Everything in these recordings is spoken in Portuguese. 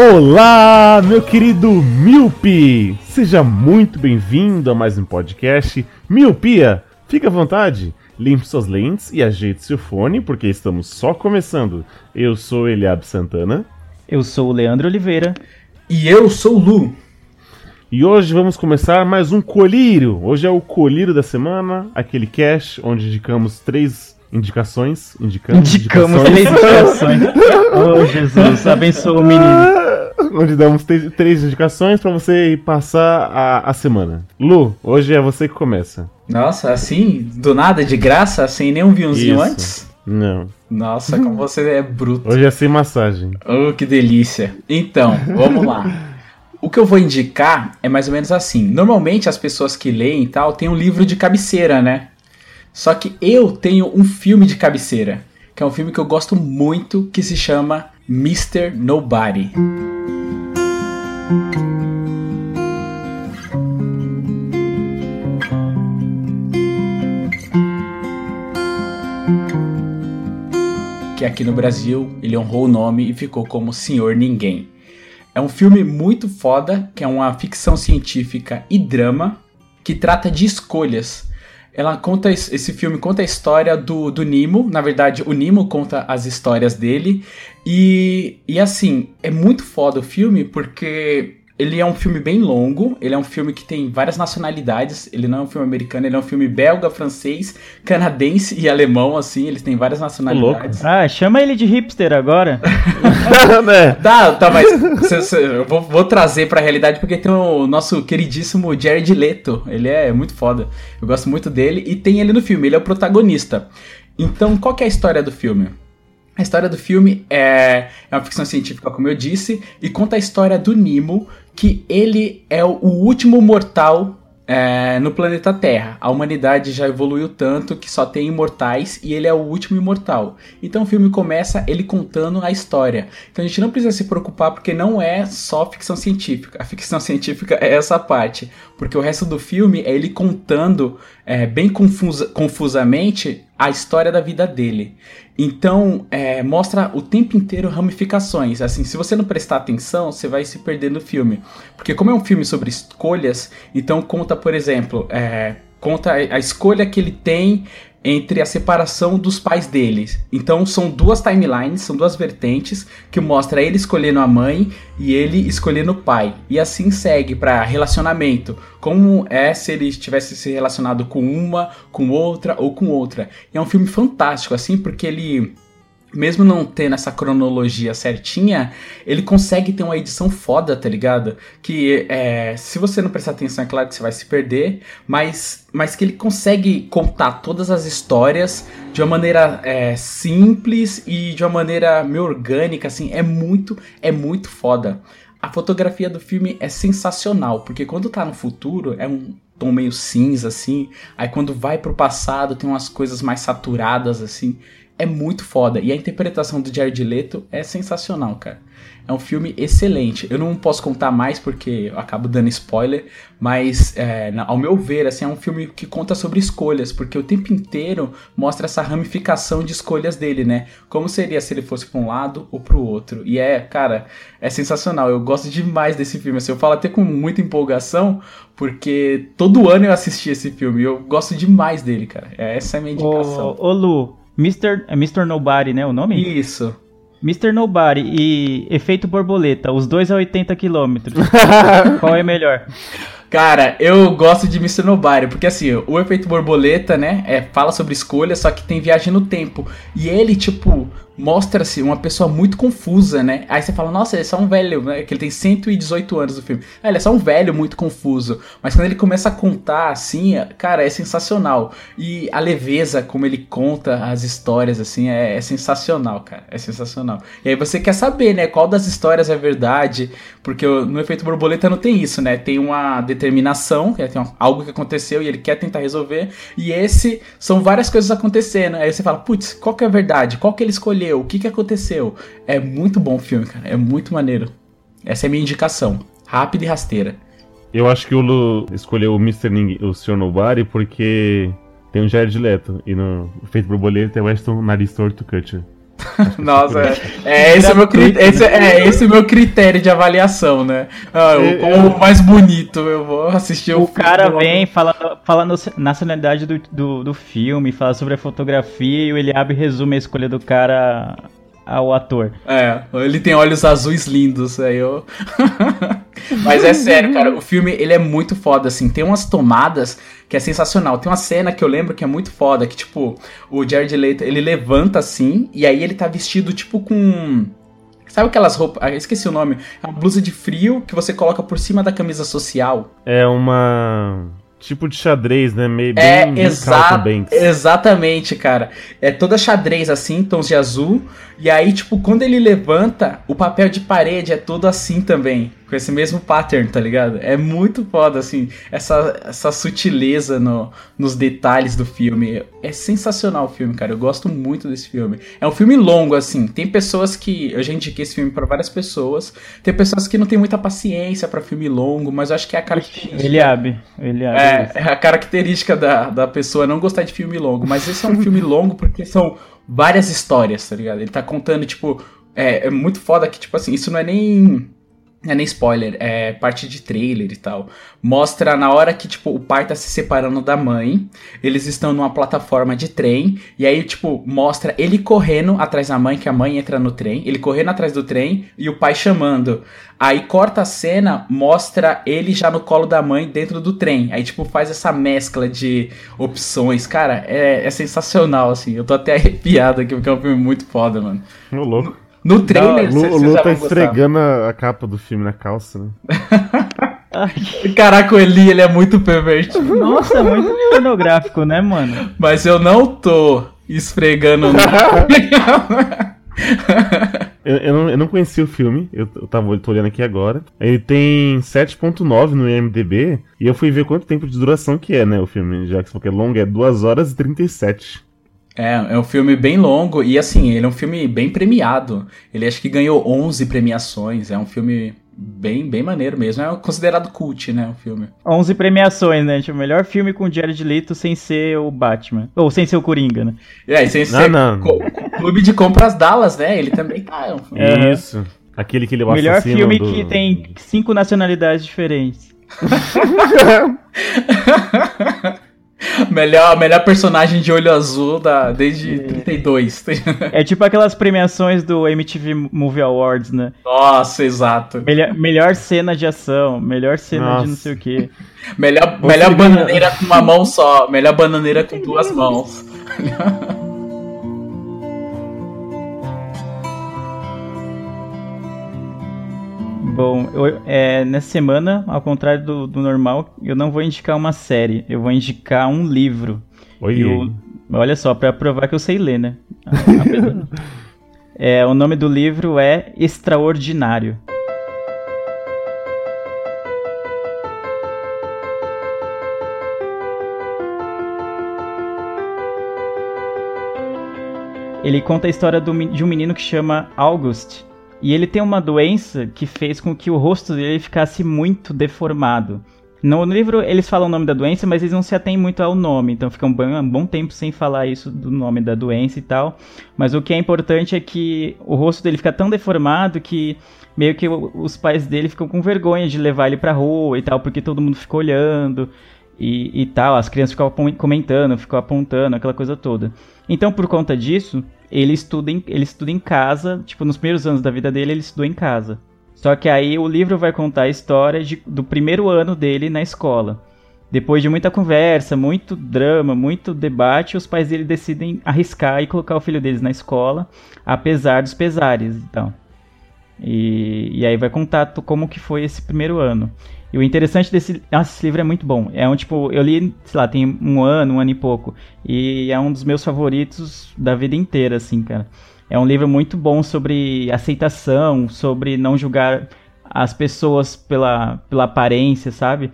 Olá, meu querido Miopi! Seja muito bem-vindo a mais um podcast Miopia. Fique à vontade, limpe suas lentes e ajeite seu fone, porque estamos só começando. Eu sou Eliab Santana Eu sou o Leandro Oliveira. E eu sou o Lu. e hoje vamos começar mais um colírio. Hoje é o colírio da semana, aquele cast onde indicamos três indicações. Indicamos, Indicamos indicações. três indicações. oh, Jesus, abençoa o menino. onde damos três, indicações pra você passar a, a semana. Lu, hoje é você que começa. Nossa, assim, do nada, de graça, sem nenhum vinhozinho Isso. antes? Não. Nossa, como você é bruto. Hoje é sem massagem. Oh, que delícia. Então, vamos lá. O que eu vou indicar é mais ou menos assim. Normalmente as pessoas que leem e tal têm um livro de cabeceira, né? Só que eu tenho um filme de cabeceira, que é um filme que eu gosto muito, que se chama Mr. Nobody. que aqui no Brasil ele honrou o nome e ficou como Senhor Ninguém. É um filme muito foda, que é uma ficção científica e drama que trata de escolhas. Ela conta esse filme conta a história do, do Nemo, na verdade o Nemo conta as histórias dele. E, e assim é muito foda o filme porque ele é um filme bem longo, ele é um filme que tem várias nacionalidades, ele não é um filme americano, ele é um filme belga, francês, canadense e alemão, assim, eles têm várias nacionalidades. Ah, chama ele de hipster agora. né? Tá, tá, mas cê- cê- eu vou, vou trazer pra realidade porque tem o nosso queridíssimo Jared Leto. Ele é muito foda. Eu gosto muito dele e tem ele no filme, ele é o protagonista. Então, qual que é a história do filme? A história do filme é, é uma ficção científica, como eu disse, e conta a história do Nemo, que ele é o, último mortal é, no planeta Terra. A humanidade já evoluiu tanto que só tem imortais e ele é o último imortal. Então o filme começa ele contando a história. Então a gente não precisa se preocupar porque não é só ficção científica. A ficção científica é essa parte. Porque o resto do filme é ele contando é, bem confusa- confusamente a história da vida dele. Então, é, mostra o tempo inteiro ramificações. Assim, se você não prestar atenção, você vai se perder no filme. Porque como é um filme sobre escolhas, então conta, por exemplo, é, conta a a escolha que ele tem entre a separação dos pais dele. Então são duas timelines, são duas vertentes que mostra ele escolhendo a mãe e ele escolhendo o pai. E assim segue para relacionamento. Como é se ele tivesse se relacionado com uma, com outra ou com outra. E é um filme fantástico assim, porque ele mesmo não tendo essa cronologia certinha, ele consegue ter uma edição foda, tá ligado? Que é, se você não prestar atenção, é claro que você vai se perder, mas, mas que ele consegue contar todas as histórias de uma maneira é, simples e de uma maneira meio orgânica, assim, é muito, é muito foda. A fotografia do filme é sensacional, porque quando tá no futuro é um tom meio cinza, assim, aí quando vai pro passado tem umas coisas mais saturadas, assim, é muito foda. E a interpretação do Jared Leto é sensacional, cara. É um filme excelente. Eu não posso contar mais porque eu acabo dando spoiler, mas é, ao meu ver, assim, é um filme que conta sobre escolhas, porque o tempo inteiro mostra essa ramificação de escolhas dele, né? Como seria se ele fosse pra um lado ou pro outro. E é, cara, é sensacional. Eu gosto demais desse filme. Assim, eu falo até com muita empolgação, porque todo ano eu assisti esse filme. e Eu gosto demais dele, cara. É, Essa é a minha indicação. Ô, ô Lu, Mr. é Mr. Nobody, né? O nome? Isso. Mr. Nobody e Efeito Borboleta, os dois a 80 km. Qual é melhor? Cara, eu gosto de Mr. Nobody, porque assim, o efeito borboleta, né, é, fala sobre escolha, só que tem viagem no tempo. E ele, tipo, mostra-se uma pessoa muito confusa, né? Aí você fala, nossa, ele é só um velho, né? Que ele tem 118 anos no filme. Ah, ele é só um velho muito confuso. Mas quando ele começa a contar, assim, cara, é sensacional. E a leveza como ele conta as histórias, assim, é, é sensacional, cara. É sensacional. E aí você quer saber, né? Qual das histórias é verdade. Porque no efeito borboleta não tem isso, né? Tem uma determinação, tem algo que aconteceu e ele quer tentar resolver. E esse são várias coisas acontecendo. Aí você fala, putz, qual que é a verdade? Qual que ele escolheu? O que que aconteceu? É muito bom o filme, cara. É muito maneiro. Essa é a minha indicação. Rápida e rasteira. Eu acho que o Lu escolheu o Mr. Ning, o Sr. Nobody, porque tem um Jared Leto. E no Feito Borboleta tem o Weston Nariz Torto Kutcher. Nossa, é, é esse, é meu critério, esse, é esse o meu critério de avaliação, né? Ah, o, o mais bonito, eu vou assistir o O cara vem, fala, fala no- nacionalidade do, do, do filme, fala sobre a fotografia e o Eliabe resume a escolha do cara ao ator. É, ele tem olhos azuis lindos, aí eu. Mas é sério, cara, o filme ele é muito foda, assim. Tem umas tomadas que é sensacional. Tem uma cena que eu lembro que é muito foda, que tipo, o Jared Leto, ele levanta assim, e aí ele tá vestido tipo com. Sabe aquelas roupas. Ah, esqueci o nome. É uma blusa de frio que você coloca por cima da camisa social. É uma. Tipo de xadrez, né? Meio É, bem, bem exa Banks. exatamente, cara. É toda xadrez assim, tons de azul. E aí, tipo, quando ele levanta, o papel de parede é todo assim também. Com esse mesmo pattern, tá ligado? É muito foda, assim. Essa, essa sutileza no, nos detalhes do filme. É sensacional o filme, cara. Eu gosto muito desse filme. É um filme longo, assim. Tem pessoas que. Eu já indiquei esse filme pra várias pessoas. Tem pessoas que não têm muita paciência pra filme longo, mas eu acho que é a característica. Eliabe. Eliabe. É, é a característica da, da pessoa não gostar de filme longo. Mas esse é um filme longo porque são várias histórias, tá ligado? Ele tá contando, tipo. É, é muito foda que, tipo assim, isso não é nem. É nem spoiler, é parte de trailer e tal. Mostra na hora que, tipo, o pai tá se separando da mãe. Eles estão numa plataforma de trem. E aí, tipo, mostra ele correndo atrás da mãe, que a mãe entra no trem. Ele correndo atrás do trem e o pai chamando. Aí corta a cena, mostra ele já no colo da mãe dentro do trem. Aí, tipo, faz essa mescla de opções. Cara, é, é sensacional, assim. Eu tô até arrepiado aqui, porque é um filme muito foda, mano. Ô, louco. No trailer, O cê- Lu, Lu tá esfregando a, a capa do filme na calça, né? Caraca, o Eli, ele é muito pervertido. Nossa, muito pornográfico, né, mano? Mas eu não tô esfregando nada. Eu, eu não, eu não conhecia o filme, eu, eu tava tô olhando aqui agora. Ele tem 7.9 no IMDB, e eu fui ver quanto tempo de duração que é, né, o filme, já que você falou que é longo, é 2 horas e 37. É, é um filme bem longo e assim, ele é um filme bem premiado. Ele acho que ganhou 11 premiações. É um filme bem, bem maneiro mesmo. É considerado cult, né, o filme. 11 premiações, né? Tipo, melhor filme com Jared Leto sem ser o Batman. Ou sem ser o Coringa, né? E sem ser não. co- Clube de Compras Dallas, né? Ele também tá. é um filme- É. Isso. Aquele que ele é o melhor filme do- que tem cinco nacionalidades diferentes. melhor, melhor personagem de olho azul da, desde 32. É tipo aquelas premiações do MTV Movie Awards, né? Nossa, exato. Melhor, melhor cena de ação, melhor cena Nossa. de não sei o que. Melhor, Você melhor ganha- bananeira com uma mão só. Melhor bananeira com duas mãos. Bom, eu- é, nessa semana, ao contrário do, do normal, eu não vou indicar uma série, eu vou indicar um livro. Oi, E o- olha só, pra provar que eu sei ler, né? É, o nome do livro é Extraordinário. Ele conta a história do de um menino que chama August. E ele tem uma doença que fez com que o rosto dele ficasse muito deformado. No livro eles falam o nome da doença, mas eles não se atêm muito ao nome, então ficam um bom, um bom tempo sem falar isso do nome da doença e tal. Mas o que é importante é que o rosto dele fica tão deformado que meio que os pais dele ficam com vergonha de levar ele pra rua e tal, porque todo mundo ficou olhando e, e tal, as crianças apon- comentando, ficam apontando, aquela coisa toda. Então, por conta disso, ele estuda em, ele estuda em casa, tipo, nos primeiros anos da vida dele, ele estudou em casa. Só que aí o livro vai contar a história de- do primeiro ano dele na escola. Depois de muita conversa, muito drama, muito debate, os pais dele decidem arriscar e colocar o filho deles na escola, apesar dos pesares, então. E, e aí vai contar como que foi esse primeiro ano. E o interessante desse. Nossa, esse livro é muito bom. É um tipo. Eu li, sei lá, tem um ano, um ano e pouco. E é um dos meus favoritos da vida inteira, assim, cara. É um livro muito bom sobre aceitação, sobre não julgar as pessoas pela, pela aparência, sabe?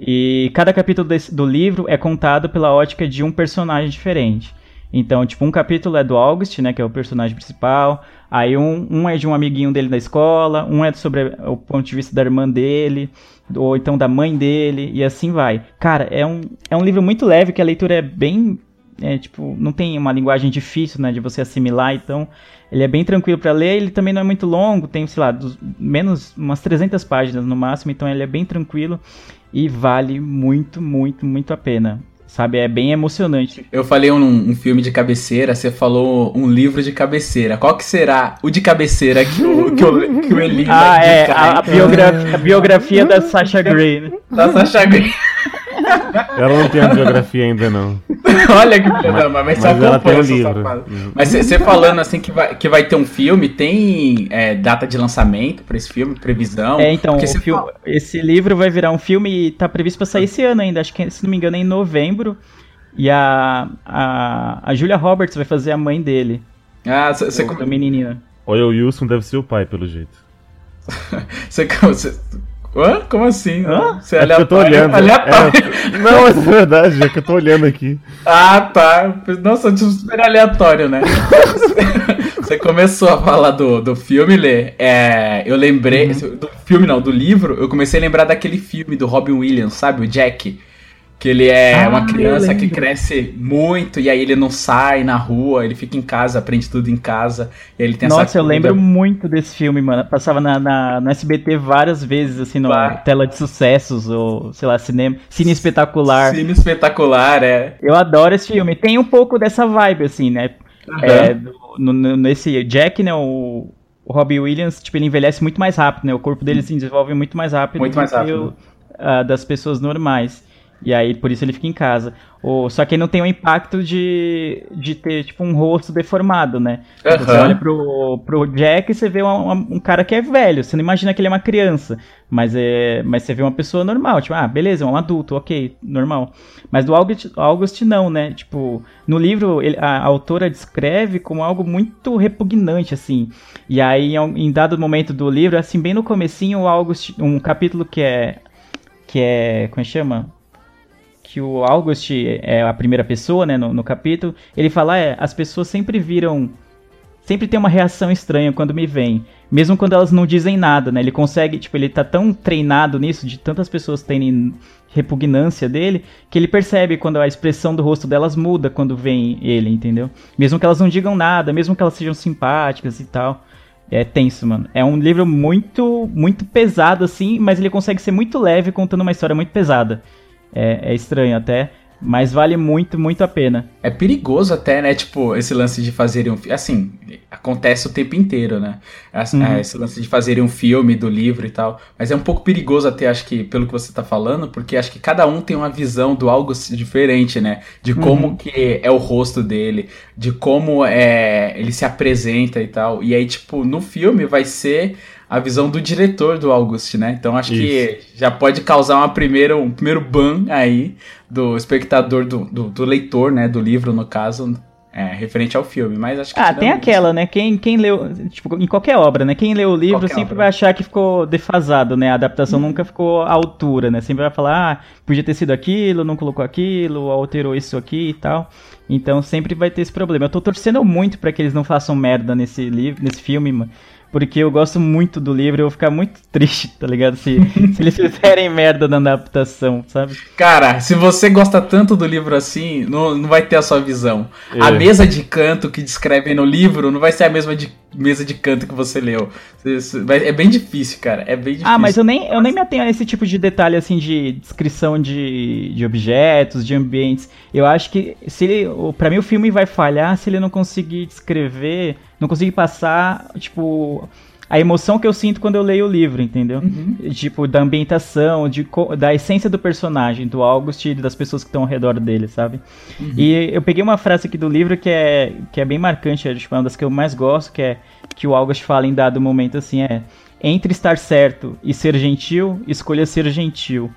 E cada capítulo desse- do livro é contado pela ótica de um personagem diferente. Então, tipo, um capítulo é do August, né, que é o personagem principal. Aí um, um é de um amiguinho dele da escola, um é sobre o ponto de vista da irmã dele, ou então da mãe dele, e assim vai. Cara, é um, é um livro muito leve, que a leitura é bem. É, tipo, não tem uma linguagem difícil, né, de você assimilar, então ele é bem tranquilo pra ler, ele também não é muito longo, tem, sei lá, dos- menos umas 300 páginas no máximo, então ele é bem tranquilo e vale muito, muito, muito a pena. Sabe, é bem emocionante. Eu falei um, um filme de cabeceira, você falou um livro de cabeceira. Qual que será o de cabeceira que o, que o, que o Eli Ah, é, a, a a biografia da Sasha Grey, né? Da Sasha Grey. Ela não tem a biografia ainda, não. Olha que mãe, mas, Mas só ela tem essa livro. safada. Mas você falando assim que vai, que vai ter um filme, tem é, data de lançamento pra esse filme, previsão? É, então, filme- fala- esse livro vai virar um filme e tá previsto pra sair esse ano ainda, acho que, se não me engano, é em novembro. E a, a, a Julia Roberts vai fazer a mãe dele, Ah, você, da menininha. Olha, o Wilson deve ser o pai, pelo jeito. você, você- Hã? Como assim? Hã? Você é É porque eu tô aleatório. olhando. aleatório. É, não, é verdade, é que eu tô olhando aqui. Ah, tá. Nossa, super aleatório, né? Você começou a falar do, do filme, Lê. É, eu lembrei. Uhum. Do filme não, do livro, eu comecei a lembrar daquele filme do Robin Williams, sabe? O Jack. Que ele é Ah, uma criança que cresce muito e aí ele não sai na rua, ele fica em casa, aprende tudo em casa. E ele tem Nossa, essa eu lembro muito desse filme, mano. Passava na, na- no SBT várias vezes, assim, na tela de sucessos, ou, sei lá, cinema, cine espetacular. Cine espetacular, é. Eu adoro esse filme. Tem um pouco dessa vibe, assim, né? É, do- no- no- nesse Jack, né, o, o Robbie Williams, tipo, ele envelhece muito mais rápido, né? O corpo dele se desenvolve muito mais rápido Muito do mais que rápido. o, ah, das pessoas normais. E aí, por isso ele fica em casa. O, só que não tem o impacto de, de ter, tipo, um rosto deformado, né? Tipo, Você olha pro, pro Jack e você vê um, um- um cara que é velho. Você não imagina que ele é uma criança. Mas, é, mas você vê uma pessoa normal. Tipo, ah, beleza, é um adulto, ok, normal. Mas do August, August não, né? Tipo, no livro ele- a, a autora descreve como algo muito repugnante, assim. E aí, em, em dado momento do livro, assim, bem no comecinho, o August, um capítulo que é... Que é... Como é que chama? Que o August é a primeira pessoa, né, no, no capítulo, ele fala, é, as pessoas sempre viram, sempre tem uma reação estranha quando me veem, mesmo quando elas não dizem nada, né, ele consegue, tipo, ele tá tão treinado nisso, de tantas pessoas terem repugnância dele, que ele percebe quando a expressão do rosto delas muda quando vem ele, entendeu? Mesmo que elas não digam nada, mesmo que elas sejam simpáticas e tal. É tenso, mano. É um livro muito, muito pesado, assim, mas ele consegue ser muito leve contando uma história muito pesada. É, é estranho até, mas vale muito, muito a pena. É perigoso até, né? Tipo, esse lance de fazerem um filme. Assim, acontece o tempo inteiro, né? As- Uhum. é, esse lance de fazerem um filme do livro e tal. Mas é um pouco perigoso até, acho que, pelo que você tá falando, porque acho que cada um tem uma visão do algo diferente, né? De como Uhum. que é o rosto dele, de como é, ele se apresenta e tal. E aí, tipo, no filme vai ser a visão do diretor do August, né? Então acho que já pode causar uma primeira, um primeiro ban aí do espectador, do, do, do leitor, né? Do livro, no caso, é, referente ao filme. Mas acho que. Ah, tem isso- aquela, né? Quem, quem leu, tipo, em qualquer obra, né? Quem leu o livro Qualquer sempre obra. vai achar que ficou defasado, né? A adaptação nunca ficou à altura, né? Sempre vai falar, ah, podia ter sido aquilo, não colocou aquilo, alterou isso aqui e tal. Então sempre vai ter esse problema. Eu tô torcendo muito pra que eles não façam merda nesse livro, nesse filme, mano. Porque eu gosto muito do livro e eu vou ficar muito triste, tá ligado? Se, se eles fizerem merda na adaptação, sabe? Cara, se você gosta tanto do livro assim, não, não vai ter a sua visão. A É. mesa de canto que descrevem no livro não vai ser a mesma de, mesa de canto que você leu. É bem difícil, cara. É bem difícil. Ah, mas eu nem, eu nem me atenho a esse tipo de detalhe, assim, de descrição de, de objetos, de ambientes. Eu acho que, se ele, pra mim, o filme vai falhar se ele não conseguir descrever, não conseguir passar, tipo, a emoção que eu sinto quando eu leio o livro, entendeu? Uhum. Tipo, da ambientação, de, da essência do personagem, do August e das pessoas que estão ao redor dele, sabe? Uhum. E eu peguei uma frase aqui do livro que é, que é bem marcante, é tipo, uma das que eu mais gosto, que é que o August fala em dado momento assim, é entre estar certo e ser gentil, escolha ser gentil.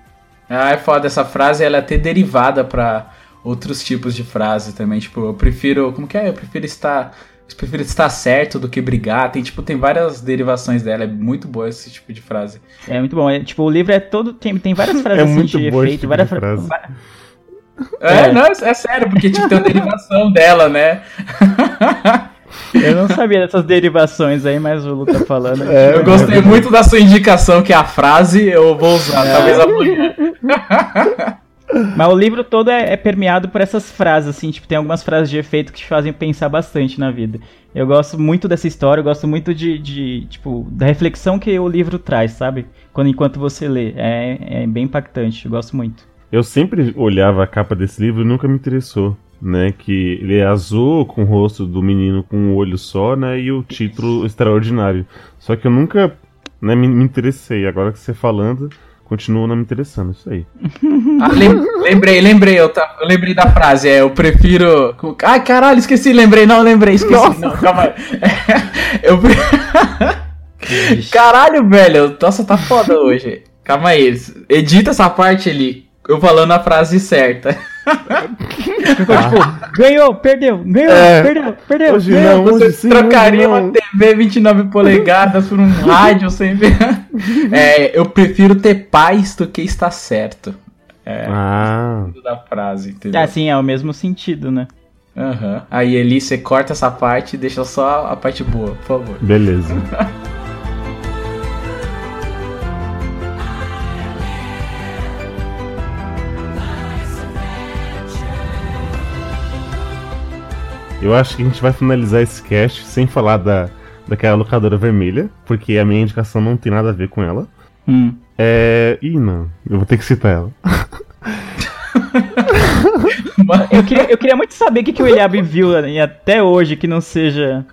Ah, é foda essa frase, ela é até derivada pra outros tipos de frase também. Tipo, eu prefiro. Como que é? Eu prefiro estar. Eu prefiro estar certo do que brigar. Tem, tipo, tem várias derivações dela. É muito boa esse tipo de frase. É muito bom. É, tipo, o livro é todo. Tem, tem várias frases É assim muito de efeito, tipo várias de fra- É, É. não, é, é sério, porque tipo, tem uma derivação dela, né? Eu não sabia dessas derivações aí, mas o Lu tá falando. É, Eu gostei muito da sua indicação, que é a frase, eu vou usar, talvez amanhã. Mas o livro todo é, é permeado por essas frases, assim, tipo, tem algumas frases de efeito que te fazem pensar bastante na vida. Eu gosto muito dessa história, eu gosto muito de, de, tipo, da reflexão que o livro traz, sabe? Quando enquanto você lê. É, é bem impactante, eu gosto muito. Eu sempre olhava a capa desse livro e nunca me interessou, né? Que ele é azul, com o rosto do menino com um olho só, né? E o título extraordinário. Só que eu nunca né, me, me interessei. Agora que você falando, continua não me interessando. Isso aí. Ah, lem- lembrei, lembrei, eu, tá- eu lembrei da frase, é, eu prefiro... Ai, caralho, esqueci, lembrei, não, lembrei, esqueci, não, calma aí. Eu pre- Caralho, velho, nossa, tá foda hoje. Calma aí, edita essa parte ali, eu falando a frase certa. Ficou tipo, ganhou, perdeu, ganhou, É. perdeu, perdeu. Hoje ganhou. não, Você hoje sim, trocaria hoje uma não. TV 29 polegadas por um rádio sem ver. É, eu prefiro ter paz do que estar certo. É, Ah, da frase, entendeu? Ah, sim, é o mesmo sentido, né? Aham. Aí Eli, você corta essa parte e deixa só a parte boa, por favor. beleza. Eu acho que a gente vai finalizar esse cast sem falar da, daquela locadora vermelha, porque a minha indicação não tem nada a ver com ela. Hum. É. Ih, não, eu vou ter que citar ela. Eu queria, eu queria muito saber o que, que o Eliabe viu e até hoje que não seja.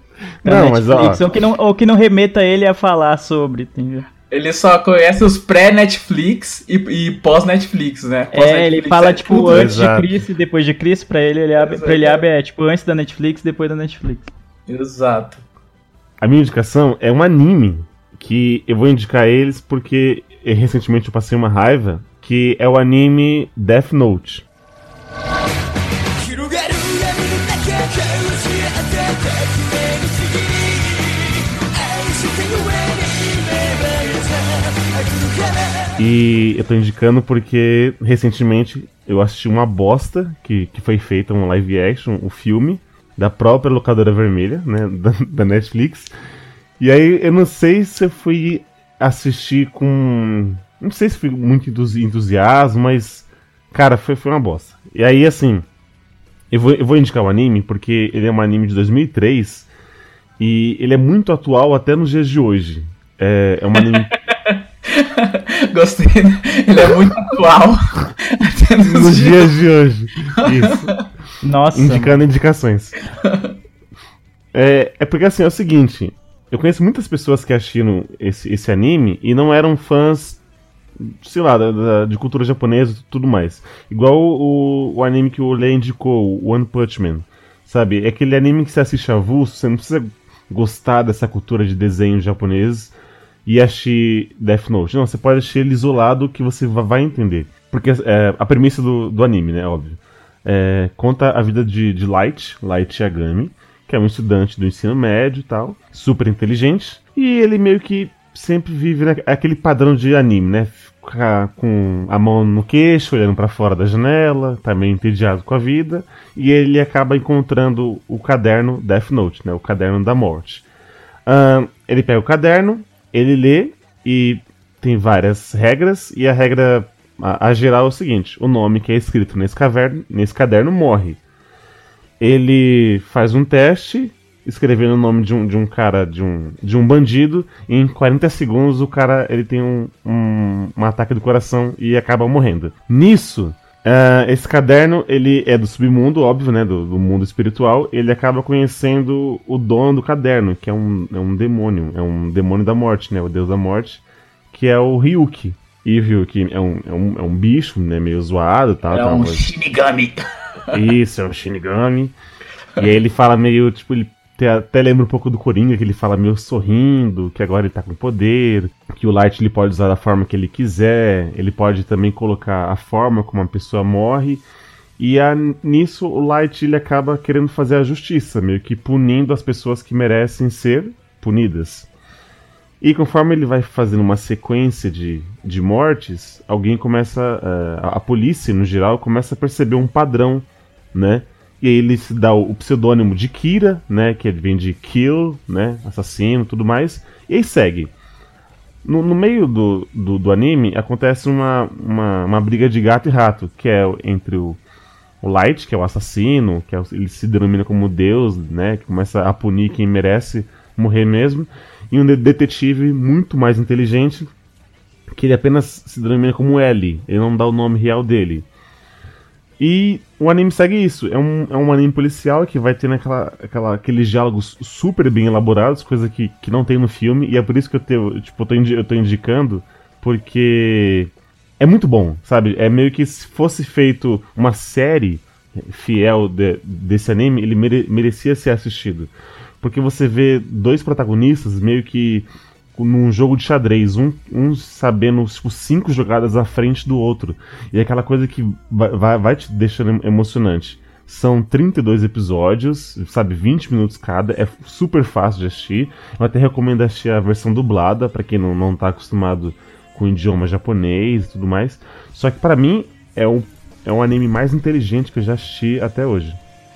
na Não, mas, ó. Netflix, ou, que não, ou que não remeta ele a falar sobre, entendeu? Ele só conhece os pré-Netflix e, e pós-Netflix, né? É, ele Pós-Netflix fala, é tipo, tudo. antes exato. de Cristo e depois de Cristo, pra ele, ele abre, pra ele abre é tipo antes da Netflix depois da Netflix. Exato. A minha indicação é um anime que eu vou indicar eles porque eh, recentemente eu passei uma raiva, que é o anime Death Note. E eu tô indicando porque recentemente eu assisti uma bosta que, que foi feita, um live action, o filme, da própria locadora vermelha, né? Da, da Netflix. E aí eu não sei se eu fui assistir com. Não sei se foi muito entusi- entusiasmo, mas. Cara, foi, foi uma bosta. E aí, assim. Eu vou, eu vou indicar o anime porque ele é um anime de 2003 e ele é muito atual até nos dias de hoje. É, é um anime Gostei. Ele é muito atual. Até nos nos dias- dias de hoje. Isso. Nossa. Indicando indicações. É, é porque assim, é o seguinte. Eu conheço muitas pessoas que assistiram esse, esse anime e não eram fãs, sei lá, da- da- de cultura japonesa e tudo mais. Igual o, o anime que o Lê indicou, o One Punch Man. Sabe? É aquele anime que você assiste avulso, você não precisa gostar dessa cultura de desenhos japoneses e assistir Death Note. Não, você pode assistir ele isolado que você va- vai entender. Porque é, a premissa do, do anime, né? Óbvio. É, conta a vida de, de Light, Light Yagami, que é um estudante do ensino médio e tal, super inteligente, e ele meio que sempre vive na- aquele padrão de anime, né? Ficar com a mão no queixo, olhando pra fora da janela, tá meio entediado com a vida, e ele acaba encontrando o caderno Death Note, né? O caderno da morte. Ahn, ele pega o caderno, ele lê e tem várias regras, e a regra a, a geral é o seguinte: o nome que é escrito nesse, caverno, nesse caderno morre. Ele faz um teste, escrevendo o nome de um, de um cara, de um, de um bandido, e em 40 segundos o cara ele tem um, um, um ataque do coração e acaba morrendo. Nisso, Ah, esse caderno, ele é do submundo, óbvio, né? Do, do mundo espiritual. Ele acaba conhecendo o dono do caderno, que é um, é um demônio. É um demônio da morte, né? O deus da morte. Que é o Ryuki. E o Ryuki é um, é um, é um bicho, né? Meio zoado tal. É tal, um mas- Shinigami. Isso, é um Shinigami. E aí ele fala meio, tipo, ele até lembra um pouco do Coringa, que ele fala meio sorrindo, que agora ele tá com poder, que o Light ele pode usar da forma que ele quiser, ele pode também colocar a forma como a pessoa morre. E a- nisso o Light ele acaba querendo fazer a justiça, meio que punindo as pessoas que merecem ser punidas. E conforme ele vai fazendo uma sequência de, de mortes, alguém começa. eh, a, a polícia, no geral, começa a perceber um padrão, né? E aí ele se dá o, o pseudônimo de Kira, né? Que vem de kill, né? Assassino tudo mais. E aí segue. No, no meio do, do, do anime acontece uma, uma, uma briga de gato e rato, que é entre o, o Light, que é o assassino, que é ele se denomina como Deus, né? Que começa a punir quem merece morrer mesmo. E um de- detetive muito mais inteligente, que ele apenas se denomina como L, ele não dá o nome real dele. E o anime segue isso. É um, é um anime policial que vai ter aquela, aquela, aqueles diálogos super bem elaborados, coisa que, que não tem no filme, e é por isso que eu, tenho, tipo, eu, tô, eu tô indicando, porque é muito bom, sabe? É meio que se fosse feito uma série fiel de- desse anime, ele mere- merecia ser assistido. Porque você vê dois protagonistas meio que num jogo de xadrez, um, um sabendo tipo, cinco jogadas à frente do outro. E é aquela coisa que vai, vai, te deixando emocionante. São 32 episódios, sabe, 20 minutos cada, é super fácil de assistir. Eu até recomendo assistir a versão dublada, pra quem não, não tá acostumado com o idioma japonês e tudo mais. Só que pra mim é o, é um anime mais inteligente que eu já assisti até hoje.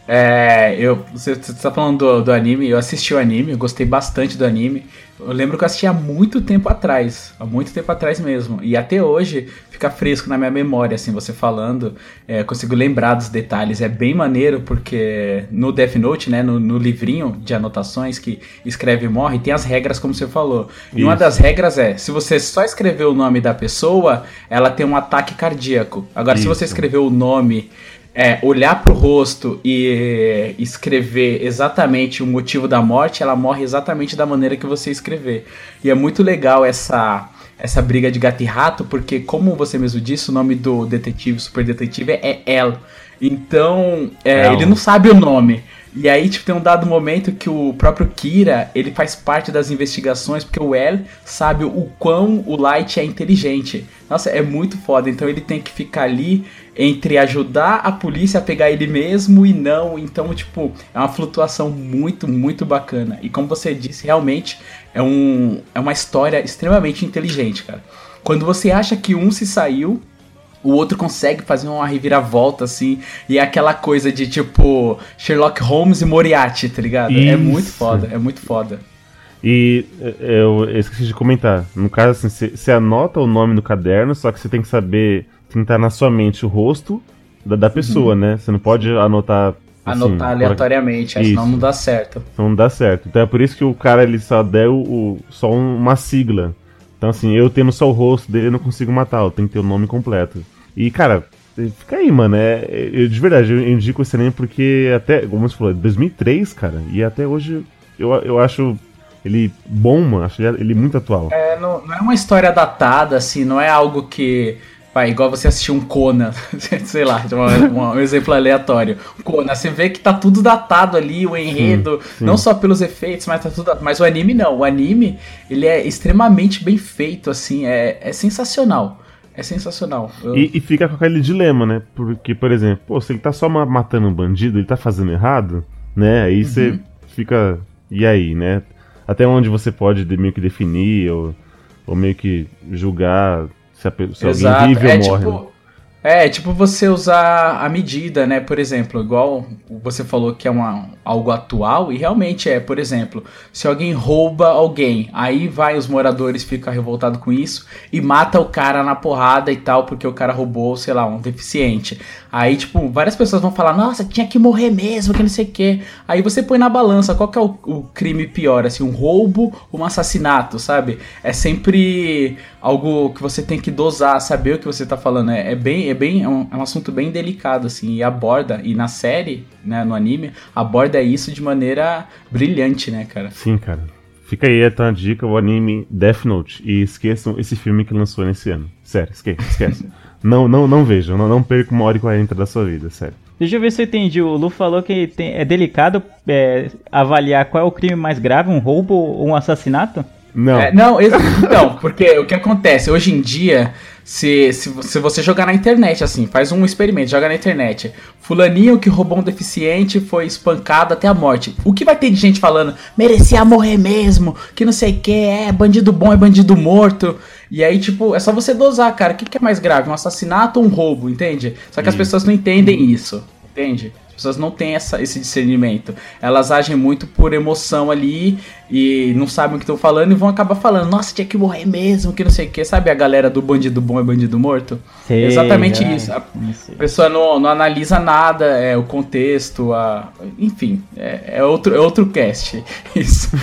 É, eu, você, você tá falando do, do anime, eu assisti o anime, eu gostei bastante do anime. Eu lembro que eu assisti há muito tempo atrás, há muito tempo atrás mesmo. E até hoje fica fresco na minha memória, assim, você falando, é, consigo lembrar dos detalhes. É bem maneiro porque no Death Note, né, no, no livrinho de anotações que escreve e morre, tem as regras como você falou. E uma Isso. das regras é, se você só escrever o nome da pessoa, ela tem um ataque cardíaco. Agora, se você Isso. escrever o nome é, olhar pro rosto e escrever exatamente o motivo da morte, ela morre exatamente da maneira que você escrever. E é muito legal essa essa briga de gato e rato, porque como você mesmo disse, o nome do detetive, super detetive é El. Então, é, El. ele não sabe o nome. E aí, tipo, tem um dado momento que o próprio Kira, ele faz parte das investigações, porque o El sabe o quão o Light é inteligente. Nossa, é muito foda. Então ele tem que ficar ali entre ajudar a polícia a pegar ele mesmo e não. Então, tipo, é uma flutuação muito, muito bacana. E como você disse, realmente é, um, é uma história extremamente inteligente, cara. Quando você acha que um se saiu, o outro consegue fazer uma reviravolta, assim, e é aquela coisa de tipo Sherlock Holmes e Moriarty, tá ligado? É muito Isso. foda, é muito foda. E é, eu esqueci de comentar. No caso, assim, você anota o nome no caderno, só que você tem que saber, tem que estar na sua mente o rosto da, da pessoa, né? Você não pode anotar. assim, Anotar aleatoriamente, aí senão não dá certo. Então não dá certo. Então é por isso que o cara ele só deu o, só um- uma sigla. Então assim, eu tendo só o rosto dele, eu não consigo matar, eu tenho que ter o nome completo. E cara, fica aí, mano. É, eu, de verdade, eu indico esse anime porque até, como você falou, é 2003, cara, e até hoje eu, eu acho ele bom, mano. Acho ele, ele muito atual. É, não, não é uma história datada, assim, não é algo que. Vai, igual você assistir um Conan, sei lá, uma- um exemplo aleatório. Conan, você vê que tá tudo datado ali, o enredo, sim. não só pelos efeitos, mas tá tudo datado. Mas o anime não, o anime, ele é extremamente bem feito, assim, é, é sensacional. É sensacional. Eu- E, e fica com aquele dilema, né? Porque, por exemplo, pô, se ele tá só ma- matando um bandido, ele tá fazendo errado, né? Aí você fica. E aí, né? Até onde você pode de- meio que definir ou, ou meio que julgar se, a se alguém vive é ou morre. né? É tipo você usar a medida, né? Por exemplo, igual você falou que é uma, algo atual, e realmente é, por exemplo, se alguém rouba alguém, aí vai os moradores ficam revoltados com isso e mata o cara na porrada e tal, porque o cara roubou, sei lá, um deficiente. Aí, tipo, várias pessoas vão falar, nossa, tinha que morrer mesmo, que não sei o quê. Aí você põe na balança, qual que é o, o crime pior, assim, um roubo ou um assassinato, sabe? É sempre algo que você tem que dosar, saber o que você tá falando. É, é bem, é bem, é um, é um assunto bem delicado, assim, e aborda, e na série, né, no anime, aborda isso de maneira brilhante, né, cara? Sim, cara. Fica aí então a dica, o anime Death Note. E esqueçam esse filme que lançou nesse ano. Sério, esquece. esquece. não, não, não vejam, não, não percam uma hora e quarenta da sua vida, sério. Deixa eu ver se eu entendi. O Lu falou que tem- é delicado é, avaliar qual é o crime mais grave, um roubo ou um assassinato? Não, É, não, então, porque o que acontece? Hoje em dia, se, se, se você jogar na internet, assim, faz um experimento, joga na internet. Fulaninho que roubou um deficiente foi espancado até a morte. O que vai ter de gente falando, merecia morrer mesmo, que não sei o que, é bandido bom, é bandido morto. E aí, tipo, é só você dosar, cara. O que, que é mais grave? Um assassinato ou um roubo, entende? Só que as pessoas não entendem isso, entende? As pessoas não têm essa, esse discernimento. Elas agem muito por emoção ali e não sabem o que estão falando e vão acabar falando, nossa, tinha que morrer mesmo, que não sei o que. Sabe a galera do bandido bom é bandido morto? Sei, Exatamente é, isso. A sei. pessoa não, não analisa nada, é o contexto, a... enfim, é, é outro, é outro cast. Isso.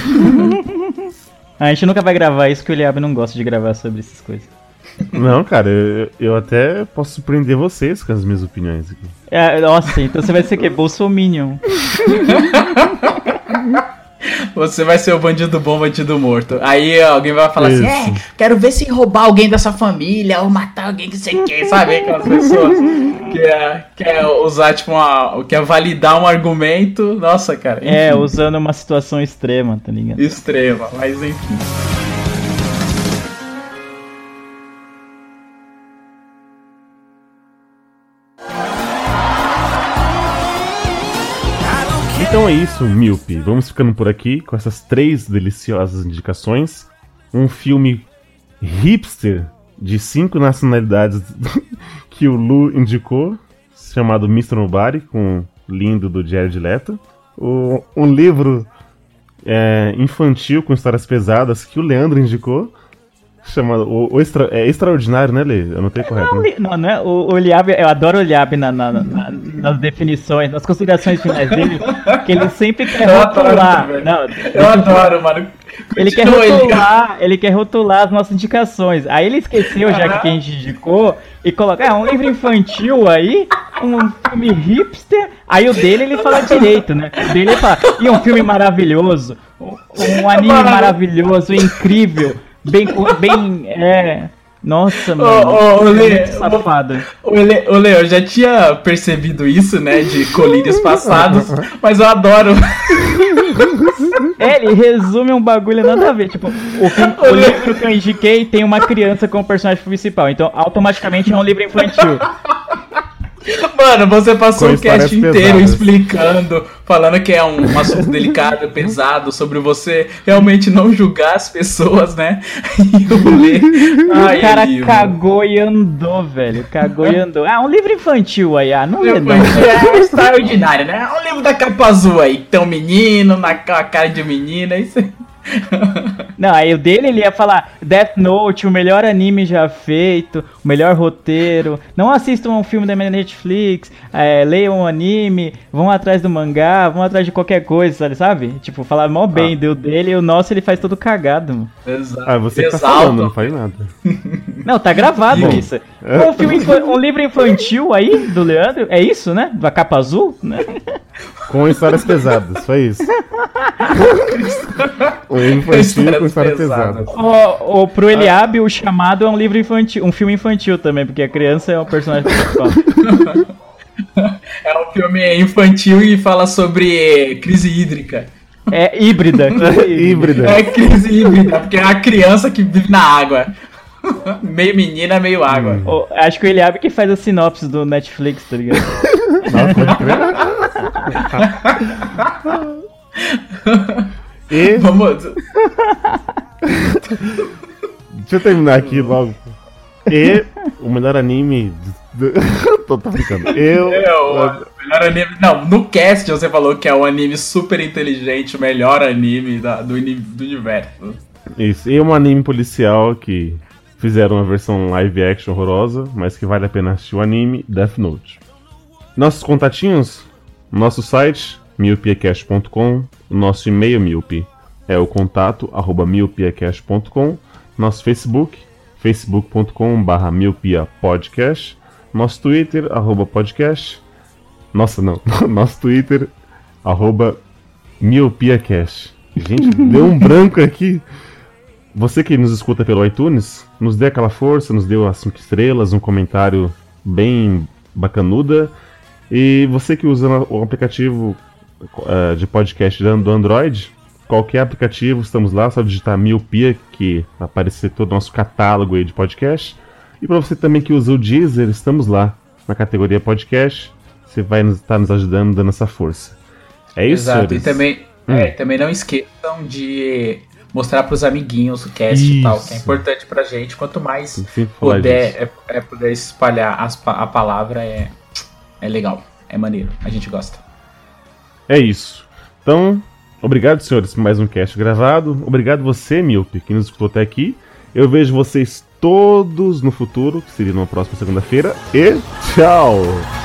A gente nunca vai gravar isso que o Eliabe não gosta de gravar sobre essas coisas. Não, cara, eu, eu até posso surpreender vocês com as minhas opiniões aqui. É, nossa, então você vai ser o quê? Bolsominion. Você vai ser o bandido bom, bandido morto. Aí alguém vai falar assim: Isso. é, quero ver se roubar alguém da sua família ou matar alguém que você quer, sabe? Aquelas pessoas que é, quer usar, tipo, uma, quer validar um argumento. Nossa, cara. É, enfim, usando uma situação extrema, tá ligado? Extrema, mas enfim. É isso, Miope. Vamos ficando por aqui com essas três deliciosas indicações. Um filme hipster de cinco nacionalidades que o Lu indicou, chamado Mr. Nobody, com lindo do Jared Leto. O- um livro é, infantil com histórias pesadas que o Leandro indicou, chamado o, o Extra- é Extraordinário, né, Lê? Eu não tenho correto. né? Não, não é? O, o eu adoro o Eliabe na, na- na- nas definições, nas considerações finais dele, que ele sempre quer Eu adoro rotular. também. Não, Eu adoro, mano. ele quer rotular, ele quer rotular as nossas indicações. Aí ele esqueceu já que quem a gente indicou e coloca, é um livro infantil aí, um filme hipster. Aí o dele ele fala direito, né? O dele ele fala, e um filme maravilhoso, um, um anime maravilhoso, incrível, bem, bem, é. Nossa, mano, ô, ô, Lê. O Le, o Leo, eu já tinha percebido isso, né, de colírios passados, mas eu adoro. É, ele resume um bagulho nada a ver. Tipo, o, o livro que eu indiquei tem uma criança como personagem principal, então automaticamente é um livro infantil. Mano, você passou Com o cast inteiro explicando, falando que é um, um assunto delicado, pesado, sobre você realmente não julgar as pessoas, né? E o Lê. Ai, o cara mano. cagou e andou, velho. Cagou e andou. Ah, um livro infantil aí, ah, não é não. É extraordinário, né? É um livro da capa azul aí. Tem um menino, na ca- cara de menina, isso aí. Não, aí o dele ele ia falar Death Note, o melhor anime já feito, o melhor roteiro. Não assistam um filme da Netflix, é, leiam um anime, vão atrás do mangá, vão atrás de qualquer coisa, sabe? sabe? Tipo, falar mó bem do dele e o nosso ele faz todo cagado, mano. Exato. Ah, você que tá falando, não faz nada. Não, tá gravado Bom. isso. Um, filme infa- um livro infantil aí do Leandro, é isso, né? Da capa azul, né? Com histórias pesadas, foi isso. Um infantil com histórias pesadas. O, o, pro Eliabe, o chamado é um livro infantil, um filme infantil também, porque a criança é o personagem principal. É um filme infantil e fala sobre crise hídrica. É híbrida. Híbrida. É crise hídrica, porque é a criança que vive na água. meio menina, meio água. O- acho que o Eliabe que faz a sinopse do Netflix, tá ligado? Nossa, pode crer. E Vamos. deixa eu terminar aqui logo. E o melhor anime. tô, tô brincando. Eu. É, o melhor anime. Não, no cast você falou que é um anime super inteligente, o melhor anime da- do, do universo. Isso. E um anime policial que fizeram uma versão live action horrorosa, mas que vale a pena assistir o anime Death Note. Nossos contatinhos, nosso site, miopiacast.com, nosso e-mail miopi é o contato arroba miopiacast.com, nosso Facebook, facebook.com barra miopiapodcast, nosso Twitter, arroba podcast, nossa não, nosso Twitter, arroba miopiacast. Gente, deu um branco aqui. Você que nos escuta pelo iTunes, nos dê aquela força, nos dê as 5 estrelas, um comentário bem bacanuda. E você que usa o aplicativo uh, de podcast do Android, qualquer aplicativo, estamos lá, só digitar Miopia, que aparecer todo o nosso catálogo aí de podcast. E para você também que usa o Deezer, estamos lá na categoria podcast. Você vai estar nos, tá nos ajudando, dando essa força. É isso, Exato, senhores? e também, Hum. é, também não esqueçam de mostrar pros amiguinhos o cast e tal, que é Isso. importante pra gente. Quanto mais puder, é, é puder espalhar as a palavra, é, é legal, é maneiro, a gente gosta. É isso. Então, obrigado, senhores, por mais um cast gravado. Obrigado você, Milpe, que nos escutou até aqui. Eu vejo vocês todos no futuro, que seria numa próxima segunda-feira. E tchau!